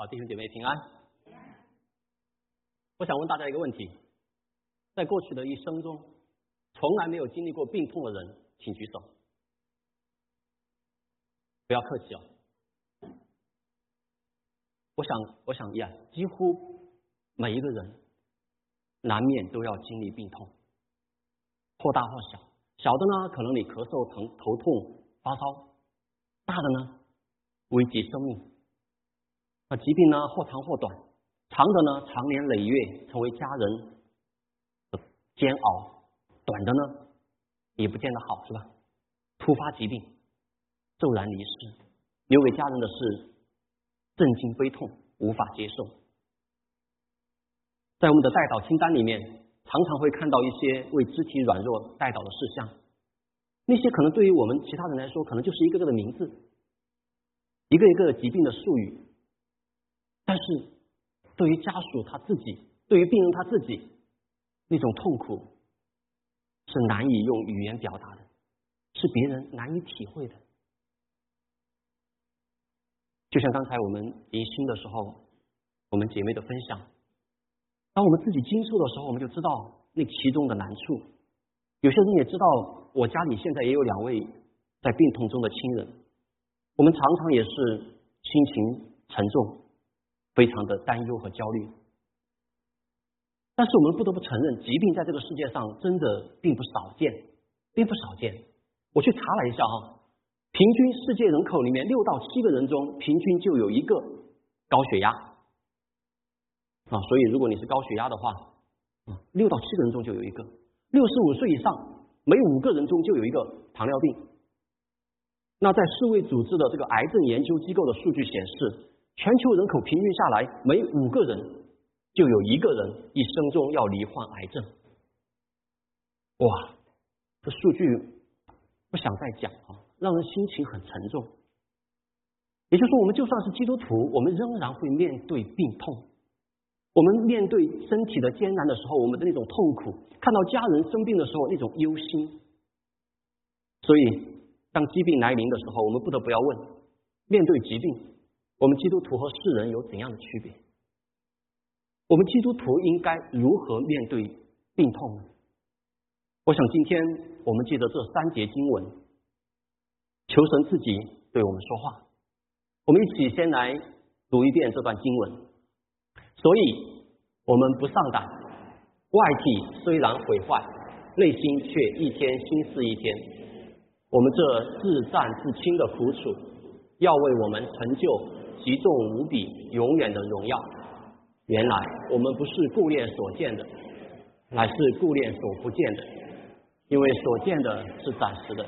好，弟兄姐妹平安。我想问大家一个问题：在过去的一生中，从来没有经历过病痛的人，请举手。不要客气哦。我想，我想呀，几乎每一个人难免都要经历病痛，或大或小。小的呢，可能你咳嗽、疼、头痛、发烧；大的呢，危及生命。那疾病呢，或长或短，长的呢，长年累月成为家人的煎熬；短的呢，也不见得好，是吧？突发疾病，骤然离世，留给家人的是震惊、悲痛，无法接受。在我们的代祷清单里面，常常会看到一些为肢体软弱代祷的事项，那些可能对于我们其他人来说，可能就是一个个的名字，一个一个疾病的术语。但是，对于家属他自己，对于病人他自己，那种痛苦是难以用语言表达的，是别人难以体会的。就像刚才我们迎新的时候，我们姐妹的分享，当我们自己经受的时候，我们就知道那其中的难处。有些人也知道，我家里现在也有两位在病痛中的亲人，我们常常也是心情沉重。非常的担忧和焦虑，但是我们不得不承认，疾病在这个世界上真的并不少见，并不少见。我去查了一下哈，平均世界人口里面六到七个人中，平均就有一个高血压啊。所以如果你是高血压的话，啊，六到七个人中就有一个；六十五岁以上，每五个人中就有一个糖尿病。那在世卫组织的这个癌症研究机构的数据显示。全球人口平均下来，每五个人就有一个人一生中要罹患癌症。哇，这数据不想再讲啊，让人心情很沉重。也就是说，我们就算是基督徒，我们仍然会面对病痛。我们面对身体的艰难的时候，我们的那种痛苦；看到家人生病的时候，那种忧心。所以，当疾病来临的时候，我们不得不要问：面对疾病。我们基督徒和世人有怎样的区别？我们基督徒应该如何面对病痛呢？我想今天我们记得这三节经文，求神自己对我们说话。我们一起先来读一遍这段经文。所以，我们不上当，外体虽然毁坏，内心却一天新似一天。我们这自战自清的苦楚，要为我们成就。极重无比、永远的荣耀。原来我们不是顾念所见的，乃是顾念所不见的。因为所见的是暂时的，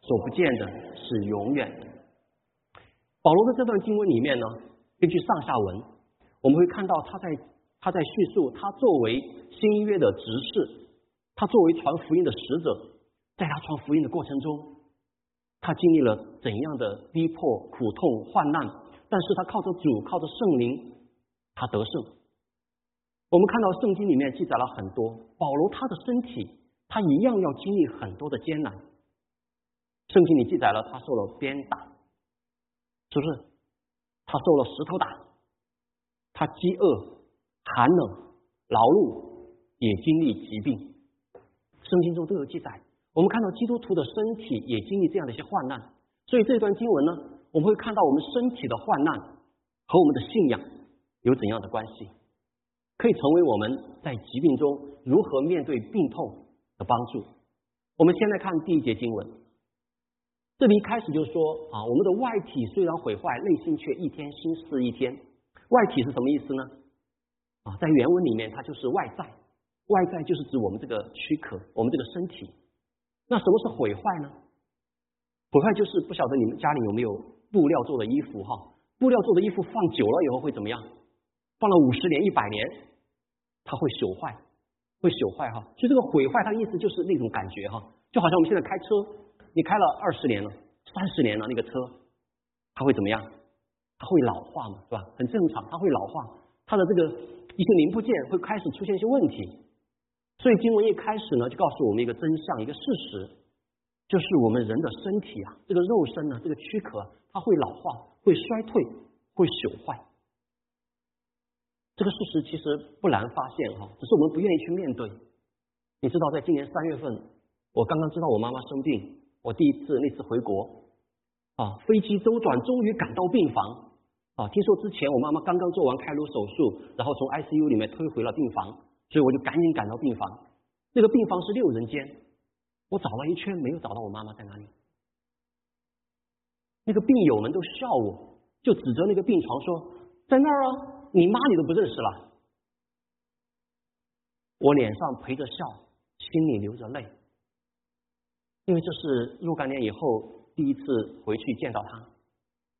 所不见的是永远的。保罗的这段经文里面呢，根据上下文，我们会看到他在他在叙述他作为新约的执事，他作为传福音的使者，在他传福音的过程中，他经历了怎样的逼迫、苦痛、患难。但是他靠着主，靠着圣灵，他得胜。我们看到圣经里面记载了很多，保罗他的身体，他一样要经历很多的艰难。圣经里记载了他受了鞭打，是不是？他受了石头打，他饥饿、寒冷、劳碌，也经历疾病。圣经中都有记载。我们看到基督徒的身体也经历这样的一些患难，所以这段经文呢？我们会看到我们身体的患难和我们的信仰有怎样的关系，可以成为我们在疾病中如何面对病痛的帮助。我们先来看第一节经文，这里一开始就说啊，我们的外体虽然毁坏，内心却一天新似一天。外体是什么意思呢？啊，在原文里面它就是外在，外在就是指我们这个躯壳，我们这个身体。那什么是毁坏呢？毁坏就是不晓得你们家里有没有。布料做的衣服哈，布料做的衣服放久了以后会怎么样？放了五十年、一百年，它会朽坏，会朽坏哈。就这个毁坏，它的意思就是那种感觉哈，就好像我们现在开车，你开了二十年了、三十年了，那个车它会怎么样？它会老化嘛，是吧？很正常，它会老化，它的这个一些零部件会开始出现一些问题。所以经文一开始呢，就告诉我们一个真相，一个事实。就是我们人的身体啊，这个肉身呢，这个躯壳，它会老化，会衰退，会朽坏。这个事实其实不难发现哈，只是我们不愿意去面对。你知道，在今年三月份，我刚刚知道我妈妈生病，我第一次那次回国啊，飞机周转，终于赶到病房啊。听说之前我妈妈刚刚做完开颅手术，然后从 ICU 里面推回了病房，所以我就赶紧赶到病房。那个病房是六人间，我找了一圈没有找到我妈妈在哪里。那个病友们都笑我，就指着那个病床说：“在那儿啊。”你妈你都不认识了，我脸上陪着笑，心里流着泪，因为这是若干年以后第一次回去见到她，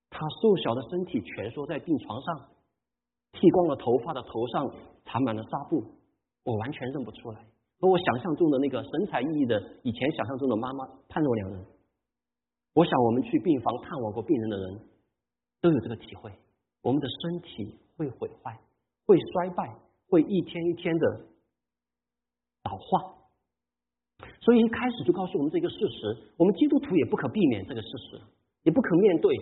她瘦小的身体蜷缩在病床上，剃光了头发的头上缠满了纱布，我完全认不出来，和我想象中的那个神采奕奕的以前想象中的妈妈判若两人。我想我们去病房探望过病人的人都有这个体会，我们的身体。会毁坏，会衰败，会一天一天的老化。所以一开始就告诉我们这个事实：，我们基督徒也不可避免这个事实，也不可面对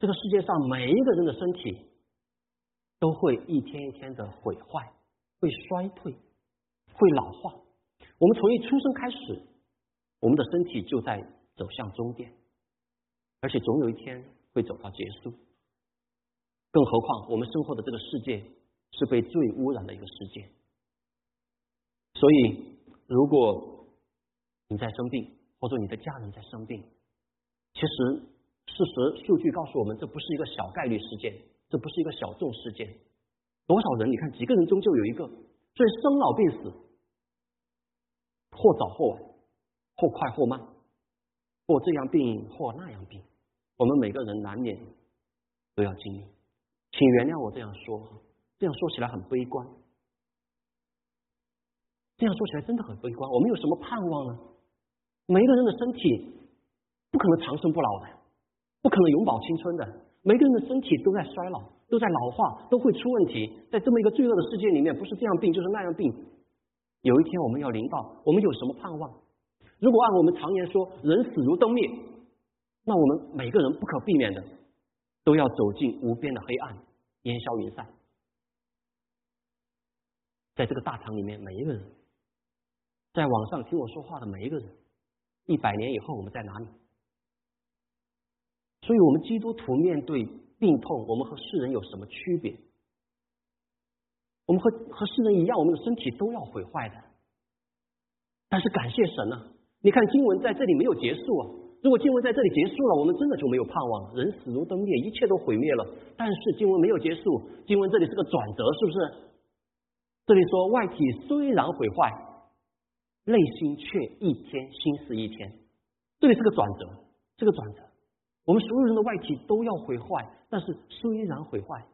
这个世界上每一个人的身体都会一天一天的毁坏，会衰退，会老化。我们从一出生开始，我们的身体就在走向终点，而且总有一天会走到结束。更何况，我们生活的这个世界是被最污染的一个世界。所以，如果你在生病，或者你的家人在生病，其实事实数据告诉我们，这不是一个小概率事件，这不是一个小众事件。多少人？你看，几个人中就有一个。所以，生老病死，或早或晚，或快或慢，或这样病，或那样病，我们每个人难免都要经历。请原谅我这样说，这样说起来很悲观，这样说起来真的很悲观。我们有什么盼望呢？每一个人的身体不可能长生不老的，不可能永葆青春的。每个人的身体都在衰老，都在老化，都会出问题。在这么一个罪恶的世界里面，不是这样病就是那样病。有一天我们要临到，我们有什么盼望？如果按我们常言说“人死如灯灭”，那我们每个人不可避免的都要走进无边的黑暗。烟消云散，在这个大堂里面，每一个人，在网上听我说话的每一个人，一百年以后我们在哪里？所以，我们基督徒面对病痛，我们和世人有什么区别？我们和和世人一样，我们的身体都要毁坏的。但是感谢神啊！你看经文在这里没有结束啊。如果经文在这里结束了，我们真的就没有盼望。人死如灯灭，一切都毁灭了。但是经文没有结束，经文这里是个转折，是不是？这里说外体虽然毁坏，内心却一天心思一天。这里是个转折，这个转折。我们所有人的外体都要毁坏，但是虽然毁坏，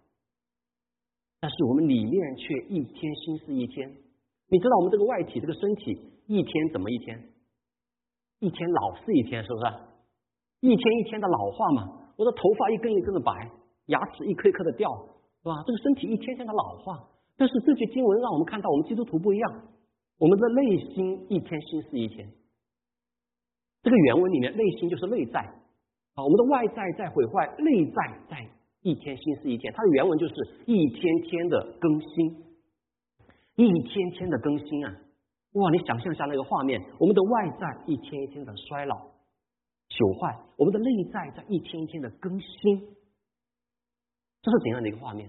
但是我们里面却一天心思一天。你知道我们这个外体这个身体一天怎么一天？一天老是一天，是不是？一天一天的老化嘛。我的头发一根一根的白，牙齿一颗一颗的掉，是吧？这个身体一天天的老化。但是这句经文让我们看到，我们基督徒不一样，我们的内心一天心思一天。这个原文里面，内心就是内在啊，我们的外在在毁坏，内在在一天心思一天。它的原文就是一天天的更新，一天天的更新啊。哇！你想象一下那个画面，我们的外在一天一天的衰老、朽坏，我们的内在在一天一天的更新，这是怎样的一个画面？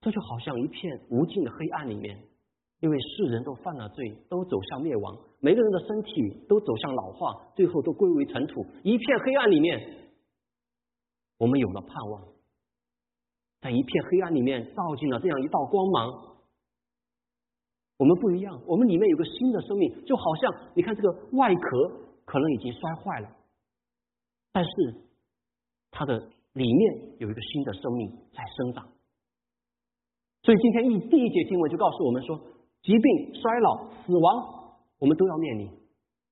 这就好像一片无尽的黑暗里面，因为世人都犯了罪，都走向灭亡，每个人的身体都走向老化，最后都归为尘土。一片黑暗里面，我们有了盼望，在一片黑暗里面照进了这样一道光芒。我们不一样，我们里面有个新的生命，就好像你看这个外壳可能已经摔坏了，但是它的里面有一个新的生命在生长。所以今天一第一节经文就告诉我们说，疾病、衰老、死亡，我们都要面临。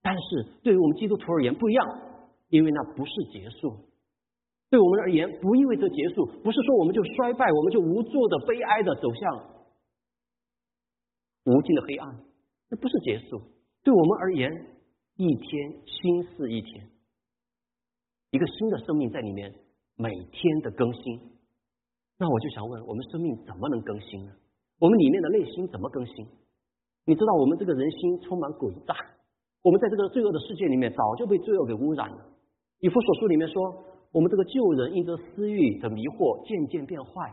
但是对于我们基督徒而言不一样，因为那不是结束。对我们而言不意味着结束，不是说我们就衰败，我们就无助的、悲哀的走向。无尽的黑暗，那不是结束。对我们而言，一天新似一天，一个新的生命在里面，每天的更新。那我就想问，我们生命怎么能更新呢？我们里面的内心怎么更新？你知道，我们这个人心充满诡诈，我们在这个罪恶的世界里面，早就被罪恶给污染了。以弗所书里面说，我们这个旧人因着私欲的迷惑，渐渐变坏。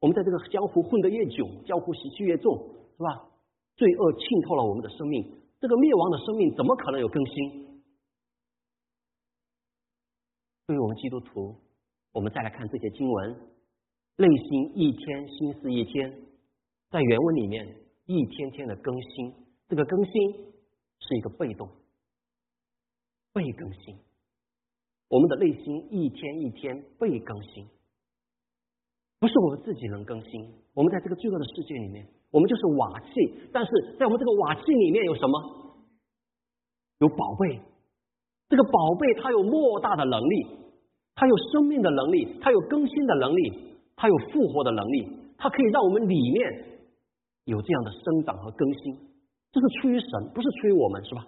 我们在这个江湖混得越久，江湖习气越重，是吧？罪恶浸透了我们的生命，这个灭亡的生命怎么可能有更新？对于我们基督徒，我们再来看这些经文，内心一天心思一天，在原文里面一天天的更新，这个更新是一个被动，被更新。我们的内心一天一天被更新，不是我们自己能更新。我们在这个罪恶的世界里面，我们就是瓦器，但是在我们这个瓦器里面有什么？有宝贝。这个宝贝它有莫大的能力，它有生命的能力，它有更新的能力，它有复活的能力，它可以让我们里面有这样的生长和更新。这是出于神，不是出于我们，是吧？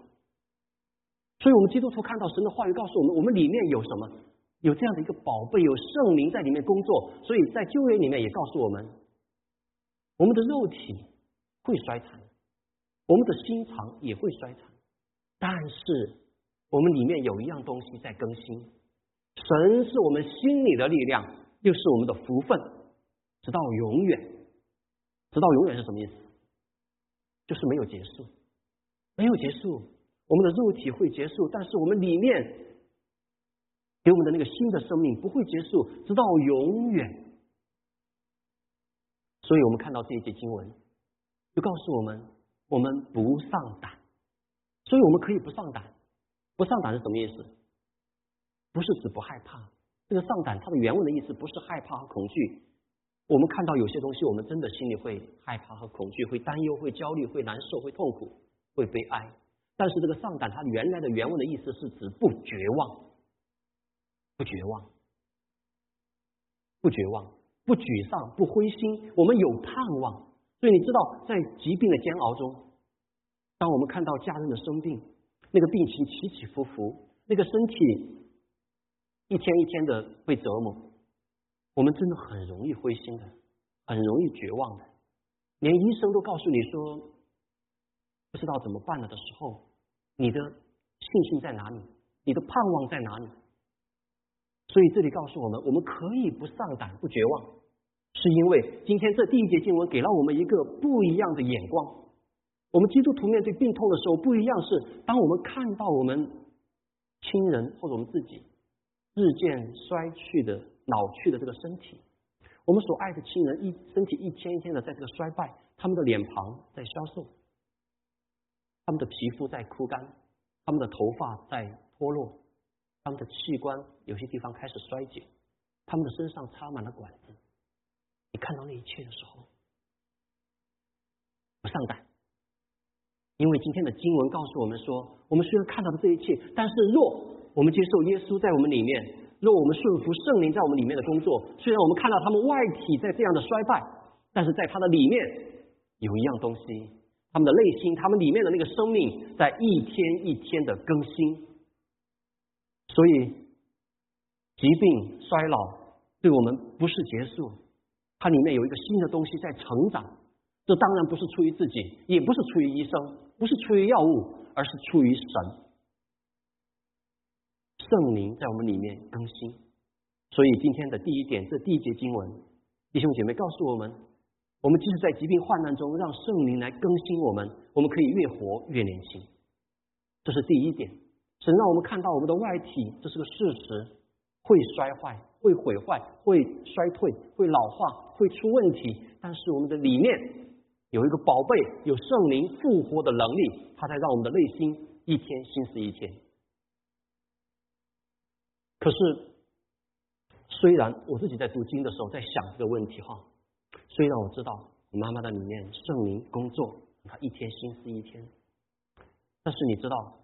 所以我们基督徒看到神的话语告诉我们，我们里面有什么？有这样的一个宝贝，有圣灵在里面工作。所以在旧约里面也告诉我们，我们的肉体会衰残，我们的心肠也会衰残，但是我们里面有一样东西在更新。神是我们心里的力量，又是我们的福分，直到永远。直到永远是什么意思？就是没有结束，没有结束。我们的肉体会结束，但是我们里面给我们的那个新的生命不会结束，直到永远。所以我们看到这一节经文，就告诉我们，我们不上胆。所以我们可以不上胆。不上胆是什么意思？不是指不害怕。这个上胆，它的原文的意思不是害怕和恐惧。我们看到有些东西，我们真的心里会害怕和恐惧，会担忧，会焦虑，会难受，会痛苦，会悲哀。但是这个上胆，它原来的原文的意思是指不绝望，不绝望，不绝望，不沮丧，不灰心。我们有盼望。所以你知道，在疾病的煎熬中，当我们看到家人的生病，那个病情起起伏伏，那个身体一天一天的被折磨，我们真的很容易灰心的，很容易绝望的。连医生都告诉你说。不知道怎么办了的时候，你的信心在哪里？你的盼望在哪里？所以这里告诉我们，我们可以不上胆、不绝望，是因为今天这第一节经文给了我们一个不一样的眼光。我们基督徒面对病痛的时候不一样，是当我们看到我们亲人或者我们自己日渐衰去的、老去的这个身体，我们所爱的亲人一身体一天一天的在这个衰败，他们的脸庞在消瘦。他们的皮肤在枯干，他们的头发在脱落，他们的器官有些地方开始衰竭，他们的身上插满了管子。你看到那一切的时候，不上当，因为今天的经文告诉我们说，我们虽然看到了这一切，但是若我们接受耶稣在我们里面，若我们顺服圣灵在我们里面的工作，虽然我们看到他们外体在这样的衰败，但是在他的里面有一样东西。他们的内心，他们里面的那个生命，在一天一天的更新。所以，疾病衰老对我们不是结束，它里面有一个新的东西在成长。这当然不是出于自己，也不是出于医生，不是出于药物，而是出于神。圣灵在我们里面更新。所以今天的第一点，这第一节经文，弟兄姐妹告诉我们。我们即使在疾病患难中，让圣灵来更新我们，我们可以越活越年轻。这是第一点。神让我们看到我们的外体，这是个事实，会摔坏、会毁坏、会衰退、会老化、会出问题。但是我们的里面有一个宝贝，有圣灵复活的能力，它才让我们的内心一天心思一天。可是，虽然我自己在读经的时候在想这个问题，哈。虽然我知道我妈妈的里面圣灵工作，她一天心思一天，但是你知道，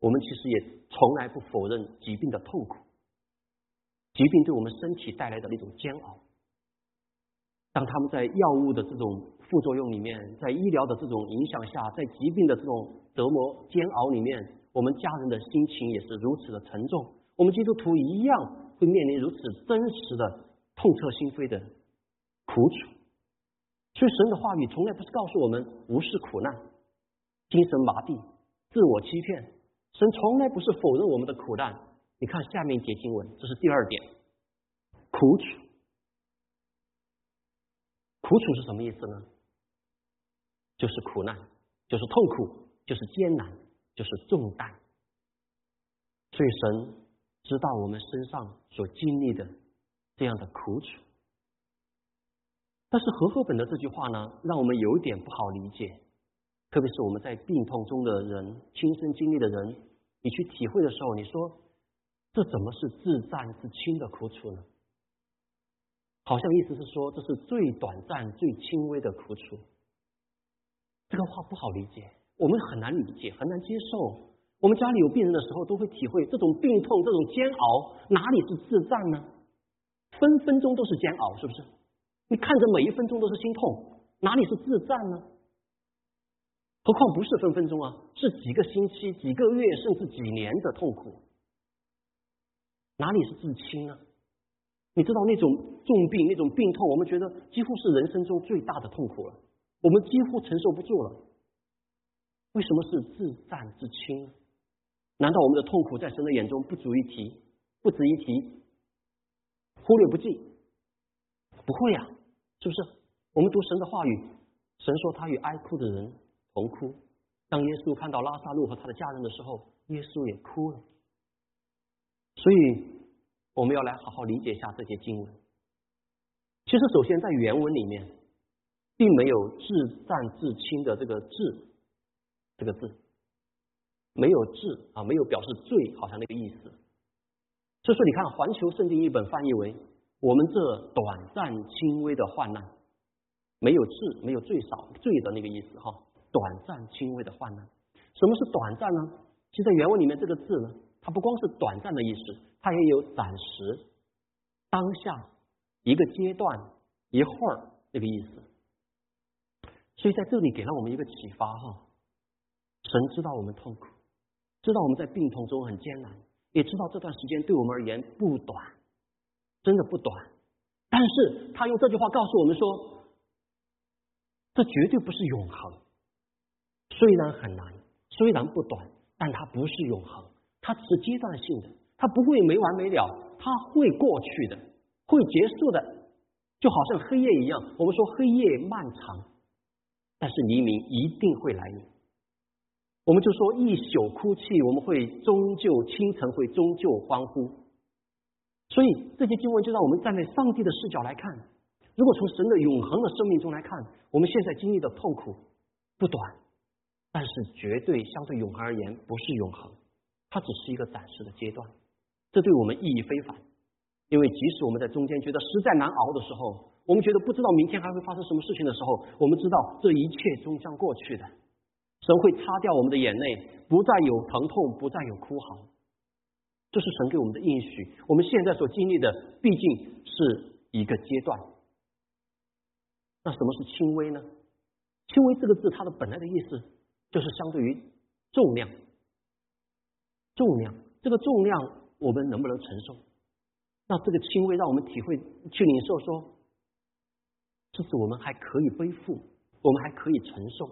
我们其实也从来不否认疾病的痛苦，疾病对我们身体带来的那种煎熬。当他们在药物的这种副作用里面，在医疗的这种影响下，在疾病的这种折磨煎熬里面，我们家人的心情也是如此的沉重。我们基督徒一样会面临如此真实的痛彻心扉的。苦楚。所以神的话语从来不是告诉我们无视苦难、精神麻痹、自我欺骗。神从来不是否认我们的苦难。你看下面一节经文，这是第二点，苦楚。苦楚是什么意思呢？就是苦难，就是痛苦，就是艰难，就是重担。所以神知道我们身上所经历的这样的苦楚。但是和合本的这句话呢，让我们有点不好理解，特别是我们在病痛中的人、亲身经历的人，你去体会的时候，你说这怎么是自战自轻的苦楚呢？好像意思是说这是最短暂、最轻微的苦楚。这个话不好理解，我们很难理解，很难接受。我们家里有病人的时候，都会体会这种病痛、这种煎熬，哪里是自战呢？分分钟都是煎熬，是不是？你看着每一分钟都是心痛，哪里是自战呢？何况不是分分钟啊，是几个星期、几个月，甚至几年的痛苦，哪里是自轻呢？你知道那种重病、那种病痛，我们觉得几乎是人生中最大的痛苦了，我们几乎承受不住了。为什么是自战自轻？难道我们的痛苦在神的眼中不足一提、不值一提、忽略不计？不会呀。是不是？我们读神的话语，神说他与哀哭的人同哭。当耶稣看到拉萨路和他的家人的时候，耶稣也哭了。所以我们要来好好理解一下这些经文。其实，首先在原文里面，并没有自战自轻的这个“自”这个字，没有“自”啊，没有表示罪，好像那个意思。所以说，你看环球圣经译本翻译为。我们这短暂轻微的患难，没有至，没有最少最的那个意思哈。短暂轻微的患难，什么是短暂呢？其实，在原文里面这个字呢，它不光是短暂的意思，它也有暂时、当下、一个阶段、一会儿那个意思。所以在这里给了我们一个启发哈。神知道我们痛苦，知道我们在病痛中很艰难，也知道这段时间对我们而言不短。真的不短，但是他用这句话告诉我们说，这绝对不是永恒。虽然很难，虽然不短，但它不是永恒，它是阶段性的，它不会没完没了，它会过去的，会结束的，就好像黑夜一样。我们说黑夜漫长，但是黎明一定会来临。我们就说一宿哭泣，我们会终究清晨会终究欢呼。所以这些经文就让我们站在上帝的视角来看，如果从神的永恒的生命中来看，我们现在经历的痛苦不短，但是绝对相对永恒而言不是永恒，它只是一个暂时的阶段。这对我们意义非凡，因为即使我们在中间觉得实在难熬的时候，我们觉得不知道明天还会发生什么事情的时候，我们知道这一切终将过去的。神会擦掉我们的眼泪，不再有疼痛，不再有哭嚎。这是神给我们的应许。我们现在所经历的毕竟是一个阶段。那什么是轻微呢？轻微这个字，它的本来的意思就是相对于重量。重量，这个重量我们能不能承受？那这个轻微让我们体会、去领受，说这是我们还可以背负，我们还可以承受。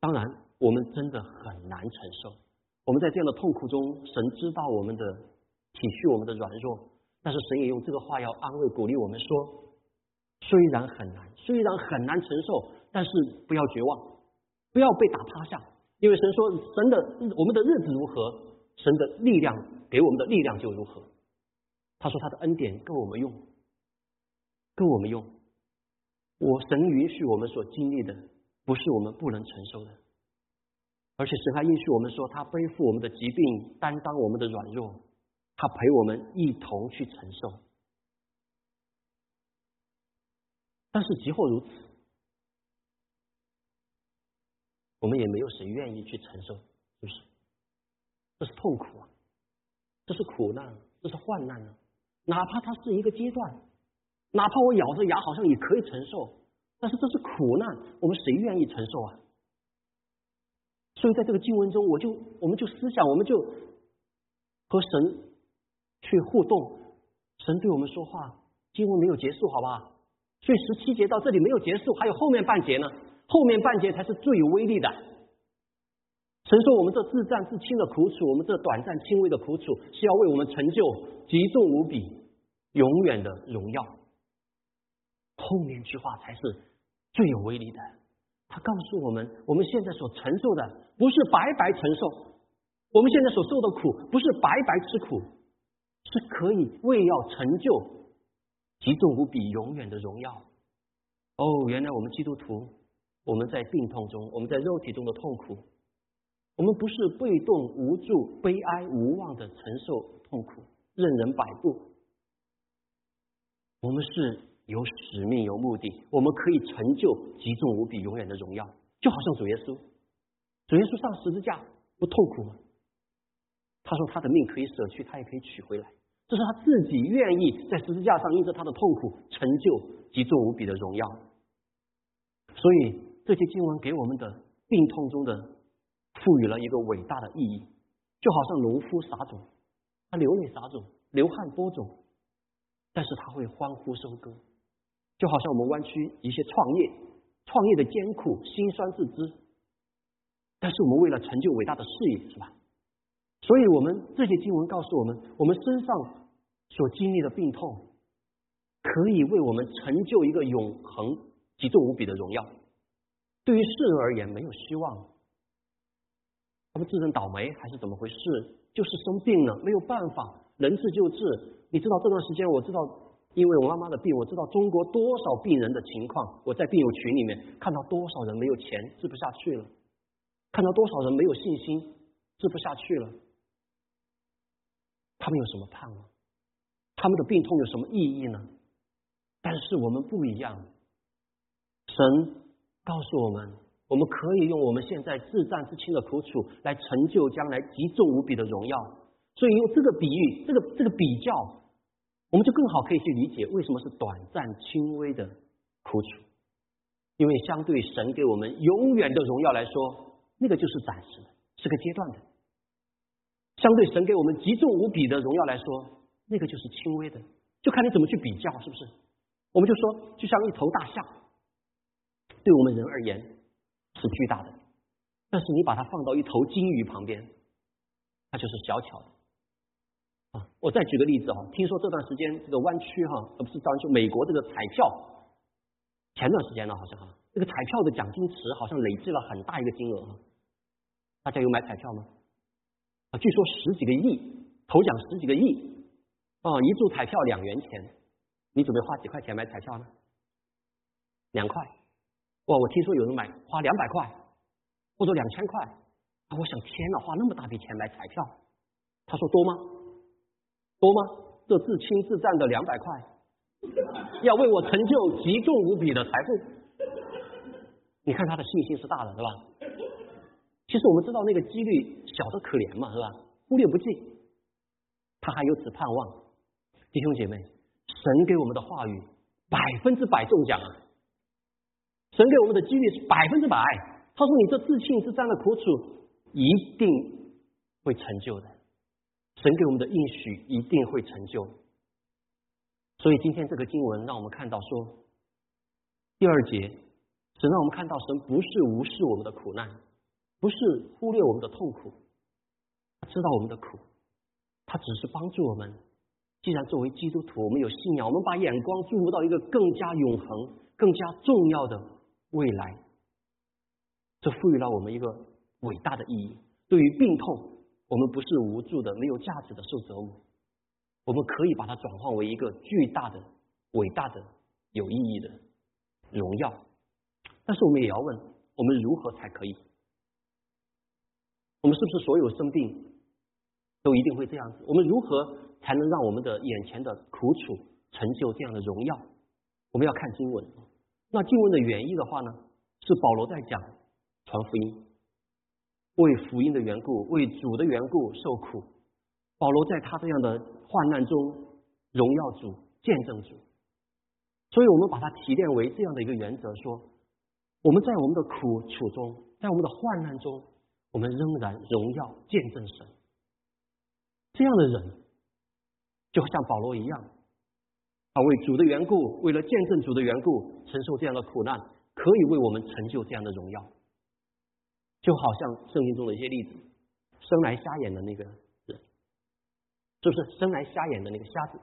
当然，我们真的很难承受。我们在这样的痛苦中，神知道我们的体恤我们的软弱，但是神也用这个话要安慰鼓励我们说：虽然很难，虽然很难承受，但是不要绝望，不要被打趴下，因为神说神的我们的日子如何，神的力量给我们的力量就如何。他说他的恩典够我们用，够我们用。我神允许我们所经历的，不是我们不能承受的。而且神还应许我们说，他背负我们的疾病，担当我们的软弱，他陪我们一同去承受。但是即或如此，我们也没有谁愿意去承受，是不是？这是痛苦啊，这是苦难，这是患难啊！哪怕它是一个阶段，哪怕我咬着牙好像也可以承受，但是这是苦难，我们谁愿意承受啊？所以，在这个经文中，我就我们就思想，我们就和神去互动。神对我们说话，经文没有结束，好吧？所以十七节到这里没有结束，还有后面半节呢。后面半节才是最有威力的。神说：“我们这自战自轻的苦楚，我们这短暂轻微的苦楚，是要为我们成就极重无比、永远的荣耀。”后面句话才是最有威力的。他告诉我们，我们现在所承受的不是白白承受，我们现在所受的苦不是白白吃苦，是可以为要成就极重无比、永远的荣耀。哦，原来我们基督徒，我们在病痛中，我们在肉体中的痛苦。我们不是被动、无助、悲哀、无望的承受痛苦，任人摆布。我们是有使命、有目的，我们可以成就极重无比、永远的荣耀。就好像主耶稣，主耶稣上十字架不痛苦吗？他说他的命可以舍去，他也可以取回来。这是他自己愿意在十字架上因着他的痛苦成就极重无比的荣耀。所以这些经文给我们的病痛中的。赋予了一个伟大的意义，就好像农夫撒种，他流泪撒种，流汗播种，但是他会欢呼收割，就好像我们湾区一些创业，创业的艰苦辛酸自知，但是我们为了成就伟大的事业，是吧？所以我们这些经文告诉我们，我们身上所经历的病痛，可以为我们成就一个永恒、极重无比的荣耀。对于世人而言，没有希望。他们自认倒霉还是怎么回事？就是生病了，没有办法，能治就治。你知道这段时间，我知道，因为我妈妈的病，我知道中国多少病人的情况。我在病友群里面看到多少人没有钱治不下去了，看到多少人没有信心治不下去了。他们有什么盼望？他们的病痛有什么意义呢？但是我们不一样，神告诉我们。我们可以用我们现在自战自清的苦楚来成就将来极重无比的荣耀，所以用这个比喻，这个这个比较，我们就更好可以去理解为什么是短暂轻微的苦楚，因为相对神给我们永远的荣耀来说，那个就是暂时的，是个阶段的；相对神给我们极重无比的荣耀来说，那个就是轻微的，就看你怎么去比较，是不是？我们就说，就像一头大象，对我们人而言。是巨大的，但是你把它放到一头金鱼旁边，它就是小巧的。啊，我再举个例子啊，听说这段时间这个湾区哈，呃不是湾区，美国这个彩票，前段时间呢好像哈，这个彩票的奖金池好像累积了很大一个金额啊。大家有买彩票吗？啊，据说十几个亿，头奖十几个亿，啊，一注彩票两元钱，你准备花几块钱买彩票呢？两块。哇！我听说有人买花两百块，或者两千块，啊！我想天哪，花那么大笔钱买彩票，他说多吗？多吗？这自轻自战的两百块，要为我成就极重无比的财富，你看他的信心是大的，是吧？其实我们知道那个几率小的可怜嘛，是吧？忽略不计，他还有此盼望，弟兄姐妹，神给我们的话语百分之百中奖啊！神给我们的几率是百分之百。他说：“你这自信自战的苦楚一定会成就的。神给我们的应许一定会成就。所以今天这个经文让我们看到说，第二节，神让我们看到神不是无视我们的苦难，不是忽略我们的痛苦，他知道我们的苦，他只是帮助我们。既然作为基督徒，我们有信仰，我们把眼光注入到一个更加永恒、更加重要的。”未来，这赋予了我们一个伟大的意义。对于病痛，我们不是无助的、没有价值的受折磨，我们可以把它转化为一个巨大的、伟大的、有意义的荣耀。但是，我们也要问：我们如何才可以？我们是不是所有生病都一定会这样子？我们如何才能让我们的眼前的苦楚成就这样的荣耀？我们要看经文。那经文的原意的话呢，是保罗在讲传福音，为福音的缘故，为主的缘故受苦。保罗在他这样的患难中荣耀主、见证主。所以我们把它提炼为这样的一个原则：说我们在我们的苦楚中，在我们的患难中，我们仍然荣耀见证神。这样的人，就像保罗一样，啊，为主的缘故，为了见证主的缘故，承受这样的苦难，可以为我们成就这样的荣耀。就好像圣经中的一些例子，生来瞎眼的那个人，是不是生来瞎眼的那个瞎子，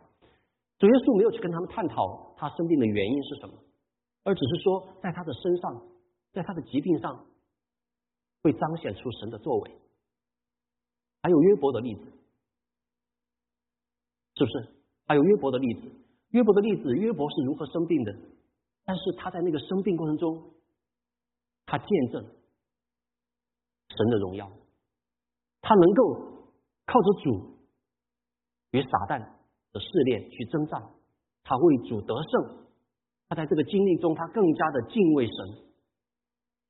主耶稣没有去跟他们探讨他生病的原因是什么，而只是说在他的身上，在他的疾病上，会彰显出神的作为。还有约伯的例子，是不是？还有约伯的例子。约伯的例子，约伯是如何生病的？但是他在那个生病过程中，他见证神的荣耀，他能够靠着主与撒旦的试炼去征战，他为主得胜，他在这个经历中，他更加的敬畏神，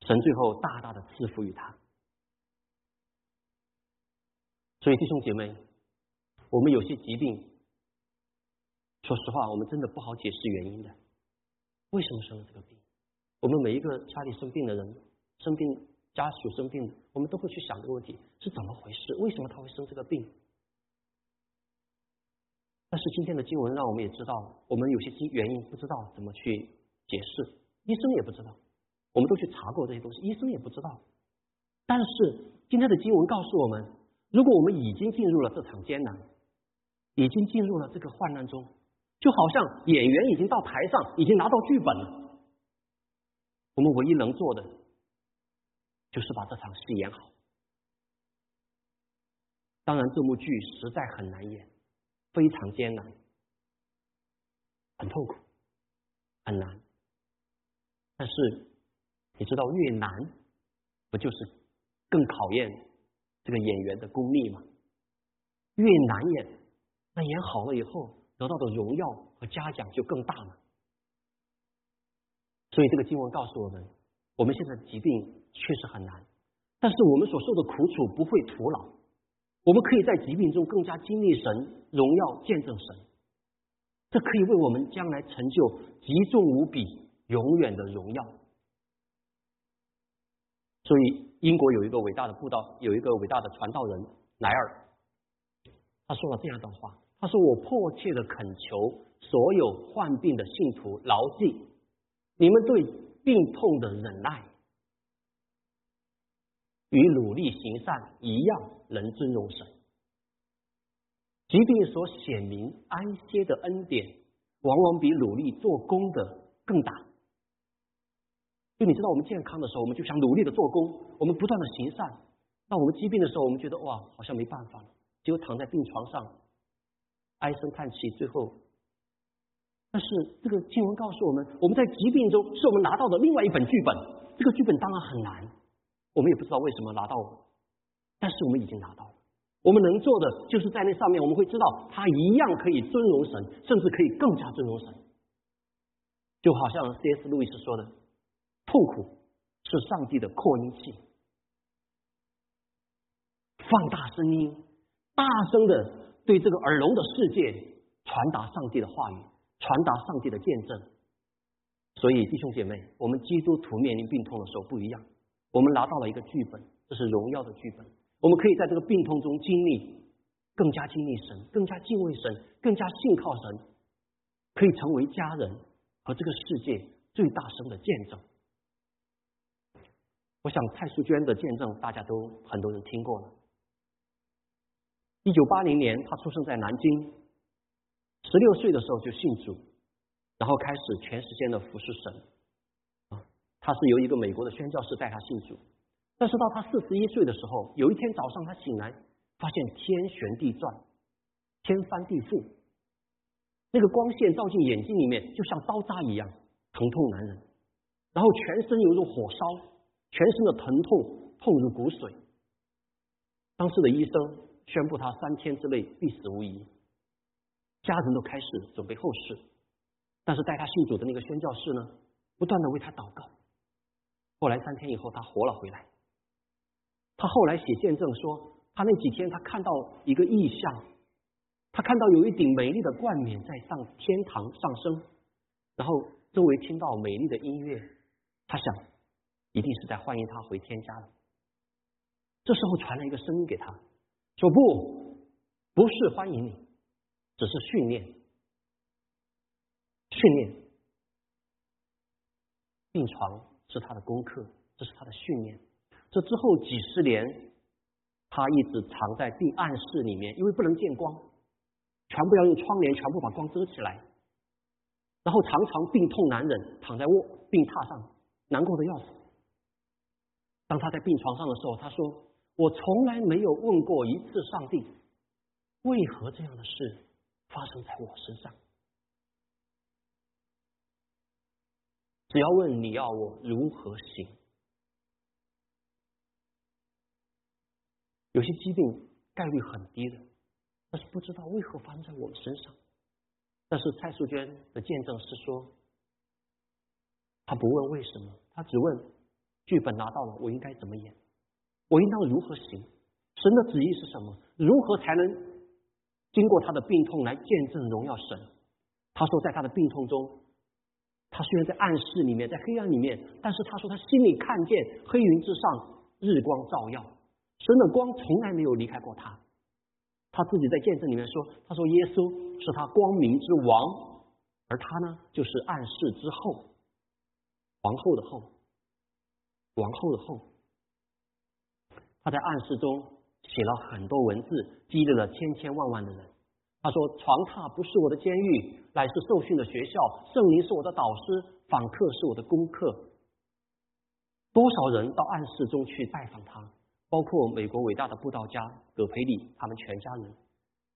神最后大大的赐福于他。所以弟兄姐妹，我们有些疾病。说实话，我们真的不好解释原因的。为什么生了这个病？我们每一个家里生病的人，生病家属生病，我们都会去想这个问题是怎么回事？为什么他会生这个病？但是今天的经文让我们也知道，我们有些原因不知道怎么去解释，医生也不知道。我们都去查过这些东西，医生也不知道。但是今天的经文告诉我们，如果我们已经进入了这场艰难，已经进入了这个患难中。就好像演员已经到台上，已经拿到剧本了。我们唯一能做的，就是把这场戏演好。当然，这幕剧实在很难演，非常艰难，很痛苦，很难。但是，你知道越难，不就是更考验这个演员的功力吗？越难演，那演好了以后。得到的荣耀和嘉奖就更大了。所以这个经文告诉我们，我们现在的疾病确实很难，但是我们所受的苦楚不会徒劳，我们可以在疾病中更加经历神荣耀，见证神，这可以为我们将来成就极重无比、永远的荣耀。所以，英国有一个伟大的布道，有一个伟大的传道人莱尔，他说了这样一段话。他说：“我迫切的恳求所有患病的信徒牢记，你们对病痛的忍耐与努力行善一样，能尊荣神。疾病所显明安歇的恩典，往往比努力做工的更大。就你知道，我们健康的时候，我们就想努力的做工，我们不断的行善；那我们疾病的时候，我们觉得哇，好像没办法了，只有躺在病床上。”唉声叹气，最后，但是这个经文告诉我们，我们在疾病中是我们拿到的另外一本剧本。这个剧本当然很难，我们也不知道为什么拿到，但是我们已经拿到了。我们能做的就是在那上面，我们会知道他一样可以尊荣神，甚至可以更加尊荣神。就好像 C.S. 路易斯说的：“痛苦是上帝的扩音器，放大声音，大声的。”对这个耳聋的世界传达上帝的话语，传达上帝的见证。所以弟兄姐妹，我们基督徒面临病痛的时候不一样，我们拿到了一个剧本，这是荣耀的剧本。我们可以在这个病痛中经历，更加经历神，更加敬畏神，更加信靠神，可以成为家人和这个世界最大声的见证。我想蔡淑娟的见证，大家都很多人听过了。一九八零年，他出生在南京，十六岁的时候就信主，然后开始全时间的服侍神。啊，他是由一个美国的宣教士带他信主，但是到他四十一岁的时候，有一天早上他醒来，发现天旋地转，天翻地覆，那个光线照进眼睛里面，就像刀扎一样，疼痛难忍，然后全身有如火烧，全身的疼痛痛如骨髓。当时的医生。宣布他三天之内必死无疑，家人都开始准备后事，但是带他信主的那个宣教士呢，不断的为他祷告。后来三天以后，他活了回来。他后来写见证说，他那几天他看到一个异象，他看到有一顶美丽的冠冕在上天堂上升，然后周围听到美丽的音乐，他想一定是在欢迎他回天家了。这时候传来一个声音给他。说不，不是欢迎你，只是训练。训练。病床是他的功课，这是他的训练。这之后几十年，他一直藏在病暗室里面，因为不能见光，全部要用窗帘全部把光遮起来。然后常常病痛难忍，躺在卧病榻上，难过的要死。当他在病床上的时候，他说：“我从来没有问过一次上帝，为何这样的事发生在我身上。只要问你要我如何行。有些疾病概率很低的，但是不知道为何发生在我身上。”但是蔡淑娟的见证是说，他不问为什么，他只问剧本拿到了，我应该怎么演？我应当如何行？神的旨意是什么？如何才能经过他的病痛来见证荣耀神？他说，在他的病痛中，他虽然在暗室里面，在黑暗里面，但是他说他心里看见黑云之上日光照耀，神的光从来没有离开过他。他自己在见证里面说：“他说耶稣是他光明之王，而他呢，就是暗室之后，王后的后，王后的后。他在暗示中写了很多文字，激励了千千万万的人。他说：床榻不是我的监狱，乃是受训的学校；圣灵是我的导师，访客是我的功课。多少人到暗示中去拜访他？”包括美国伟大的布道家葛培理他们全家人，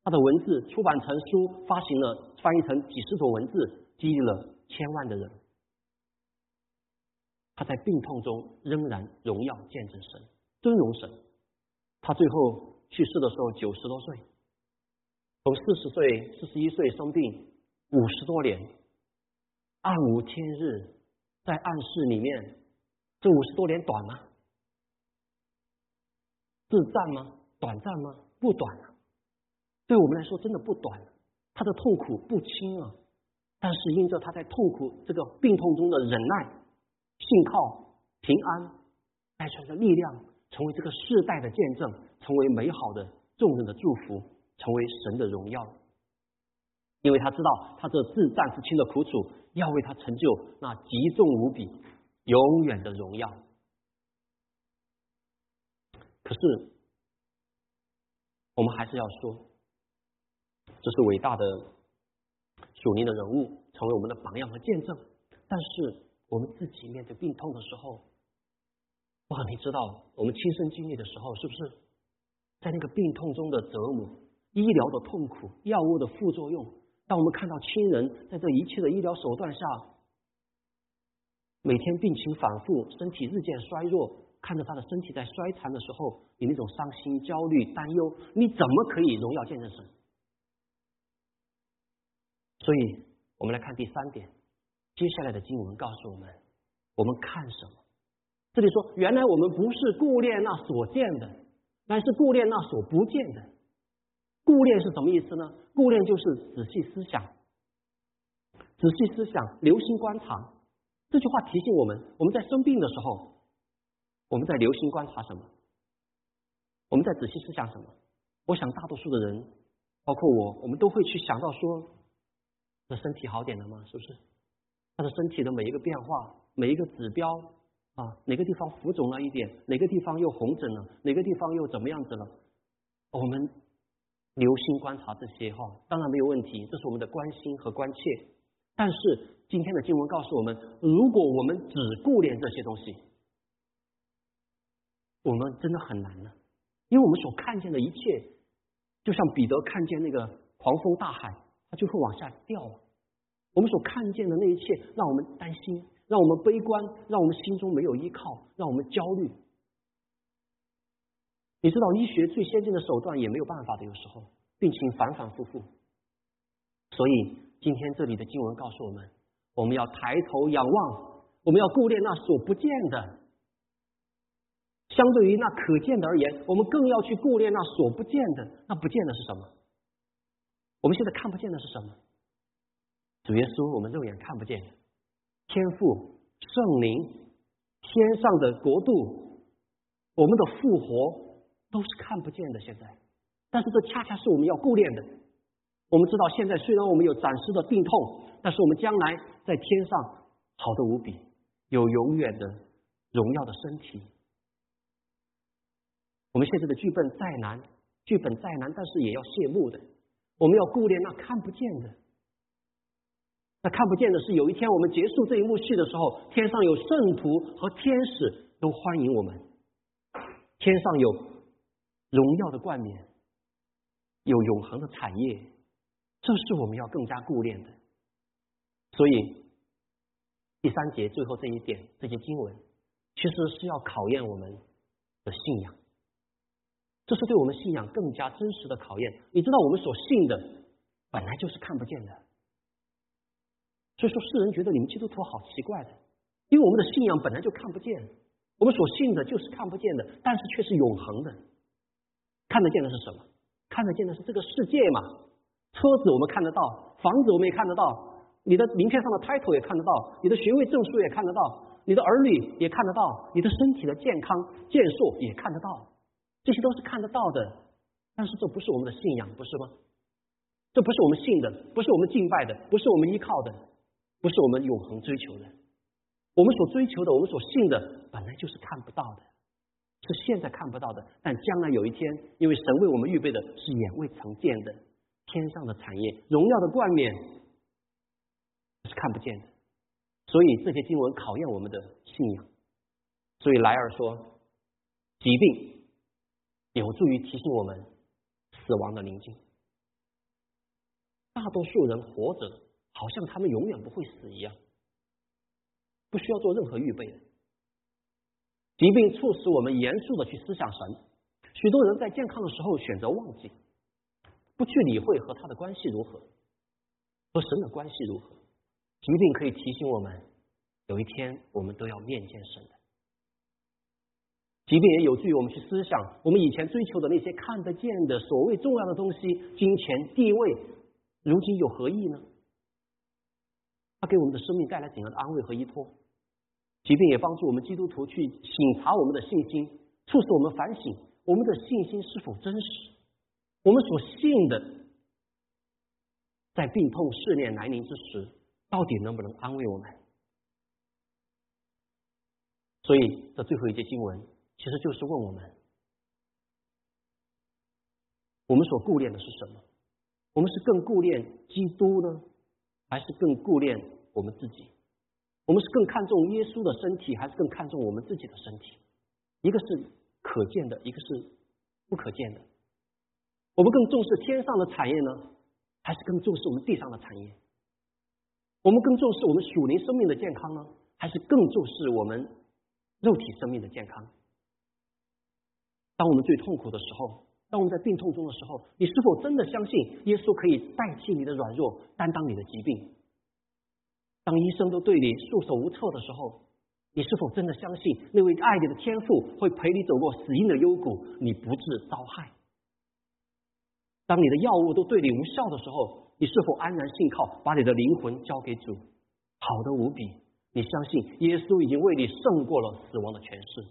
他的文字出版成书，发行了，翻译成几十种文字，激励了千万的人。他在病痛中仍然荣耀见证神，尊荣神。他最后去世的时候九十多岁，从四十岁、四十一岁生病五十多年，暗无天日，在暗室里面，这五十多年短吗？自暂吗？短暂吗？不短啊！对我们来说，真的不短。他的痛苦不轻啊！但是因着他在痛苦这个病痛中的忍耐、信靠、平安，带出来的力量，成为这个世代的见证，成为美好的众人的祝福，成为神的荣耀。因为他知道，他这自战自清的苦楚，要为他成就那极重无比、永远的荣耀。可是，我们还是要说，这是伟大的属灵的人物，成为我们的榜样和见证。但是，我们自己面对病痛的时候，哇，你知道，我们亲身经历的时候，是不是在那个病痛中的折磨、医疗的痛苦、药物的副作用？当我们看到亲人在这一切的医疗手段下，每天病情反复，身体日渐衰弱。看着他的身体在衰残的时候，你那种伤心、焦虑、担忧，你怎么可以荣耀见证神？所以，我们来看第三点，接下来的经文告诉我们：我们看什么？这里说，原来我们不是顾念那所见的，乃是顾念那所不见的。顾念是什么意思呢？顾念就是仔细思想，仔细思想，留心观察。这句话提醒我们，我们在生病的时候。我们在留心观察什么？我们在仔细思想什么？我想大多数的人，包括我，我们都会去想到说：，那身体好点了吗？是不是？他的身体的每一个变化，每一个指标啊，哪个地方浮肿了一点，哪个地方又红疹了，哪个地方又怎么样子了？我们留心观察这些哈，当然没有问题，这是我们的关心和关切。但是今天的经文告诉我们，如果我们只顾念这些东西，我们真的很难呢，因为我们所看见的一切，就像彼得看见那个狂风大海，他就会往下掉。我们所看见的那一切，让我们担心，让我们悲观，让我们心中没有依靠，让我们焦虑。你知道，医学最先进的手段也没有办法的，有时候病情反反复复。所以今天这里的经文告诉我们，我们要抬头仰望，我们要顾念那所不见的。相对于那可见的而言，我们更要去顾念那所不见的。那不见的是什么？我们现在看不见的是什么？主耶稣，我们肉眼看不见。天赋、圣灵、天上的国度、我们的复活，都是看不见的。现在，但是这恰恰是我们要顾念的。我们知道，现在虽然我们有暂时的病痛，但是我们将来在天上好的无比，有永远的荣耀的身体。我们现在的剧本再难，剧本再难，但是也要谢幕的。我们要顾念那看不见的，那看不见的是有一天我们结束这一幕戏的时候，天上有圣徒和天使都欢迎我们，天上有荣耀的冠冕，有永恒的产业，这是我们要更加顾念的。所以第三节最后这一点，这些经文其实是要考验我们的信仰。这是对我们信仰更加真实的考验。你知道，我们所信的本来就是看不见的，所以说世人觉得你们基督徒好奇怪的，因为我们的信仰本来就看不见，我们所信的就是看不见的，但是却是永恒的。看得见的是什么？看得见的是这个世界嘛？车子我们看得到，房子我们也看得到，你的名片上的 title 也看得到，你的学位证书也看得到，你的儿女也看得到，你的身体的健康健硕也看得到。这些都是看得到的，但是这不是我们的信仰，不是吗？这不是我们信的，不是我们敬拜的，不是我们依靠的，不是我们永恒追求的。我们所追求的，我们所信的，本来就是看不到的，是现在看不到的。但将来有一天，因为神为我们预备的是眼未曾见的天上的产业、荣耀的冠冕，是看不见的。所以这些经文考验我们的信仰。所以莱尔说，疾病。有助于提醒我们死亡的临近。大多数人活着，好像他们永远不会死一样，不需要做任何预备。疾病促使我们严肃的去思想神。许多人在健康的时候选择忘记，不去理会和他的关系如何，和神的关系如何。疾病可以提醒我们，有一天我们都要面见神的。疾病也有助于我们去思想，我们以前追求的那些看得见的所谓重要的东西，金钱、地位，如今有何意呢？它给我们的生命带来怎样的安慰和依托？疾病也帮助我们基督徒去省察我们的信心，促使我们反省我们的信心是否真实，我们所信的，在病痛试炼来临之时，到底能不能安慰我们？所以，这最后一节经文。其实就是问我们：我们所顾念的是什么？我们是更顾念基督呢，还是更顾念我们自己？我们是更看重耶稣的身体，还是更看重我们自己的身体？一个是可见的，一个是不可见的。我们更重视天上的产业呢，还是更重视我们地上的产业？我们更重视我们属灵生命的健康呢，还是更重视我们肉体生命的健康？当我们最痛苦的时候，当我们在病痛中的时候，你是否真的相信耶稣可以代替你的软弱，担当你的疾病？当医生都对你束手无策的时候，你是否真的相信那位爱你的天父会陪你走过死荫的幽谷，你不致遭害？当你的药物都对你无效的时候，你是否安然信靠，把你的灵魂交给主，好的无比？你相信耶稣已经为你胜过了死亡的权势？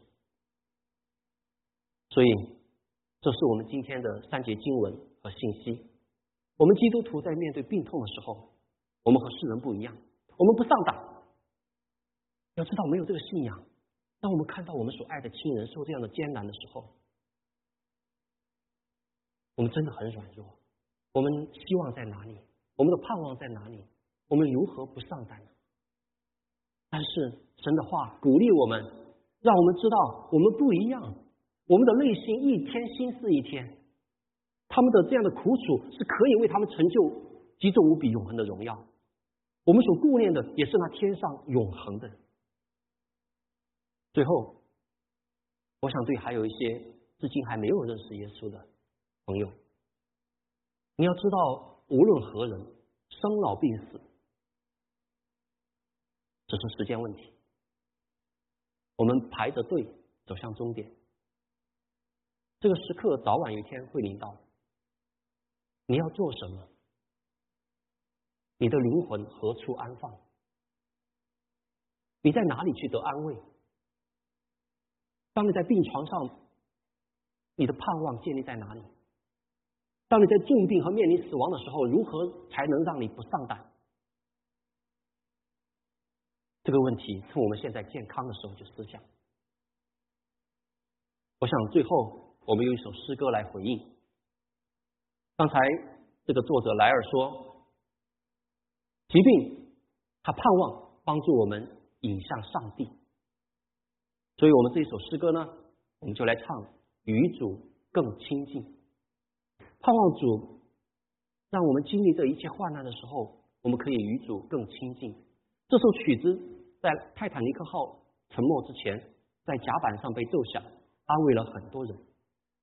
所以，这是我们今天的三节经文和信息。我们基督徒在面对病痛的时候，我们和世人不一样，我们不上当。要知道，没有这个信仰，当我们看到我们所爱的亲人受这样的艰难的时候，我们真的很软弱。我们希望在哪里？我们的盼望在哪里？我们如何不上当呢？但是神的话鼓励我们，让我们知道我们不一样。我们的内心一天心思一天，他们的这样的苦楚是可以为他们成就极重无比永恒的荣耀。我们所顾念的也是那天上永恒的。最后，我想对还有一些至今还没有认识耶稣的朋友，你要知道，无论何人，生老病死只是时间问题。我们排着队走向终点。这个时刻早晚有一天会临到。你要做什么？你的灵魂何处安放？你在哪里去得安慰？当你在病床上，你的盼望建立在哪里？当你在重病和面临死亡的时候，如何才能让你不上当？这个问题，趁我们现在健康的时候就思想。我想最后我们用一首诗歌来回应。刚才这个作者莱尔说，疾病他盼望帮助我们引向上帝，所以我们这一首诗歌呢，我们就来唱与主更亲近，盼望主让我们经历这一切患难的时候，我们可以与主更亲近。这首曲子在泰坦尼克号沉没之前，在甲板上被奏响。安慰了很多人。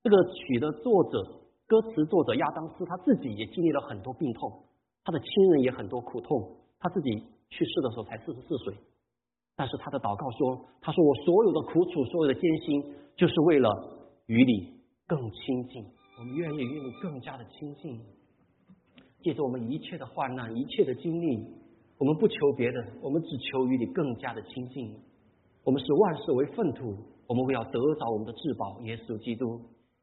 这个曲的作者、歌词作者亚当斯他自己也经历了很多病痛，他的亲人也很多苦痛。他自己去世的时候才四十四岁，但是他的祷告说：“他说我所有的苦楚、所有的艰辛，就是为了与你更亲近。我们愿意与你更加的亲近。借着我们一切的患难、一切的经历，我们不求别的，我们只求与你更加的亲近。我们是万事为粪土。”我们会要得着我们的至宝耶稣基督，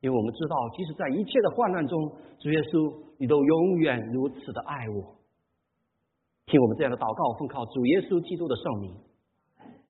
因为我们知道，即使在一切的患难中，主耶稣，你都永远如此的爱我。听我们这样的祷告，奉靠主耶稣基督的圣名。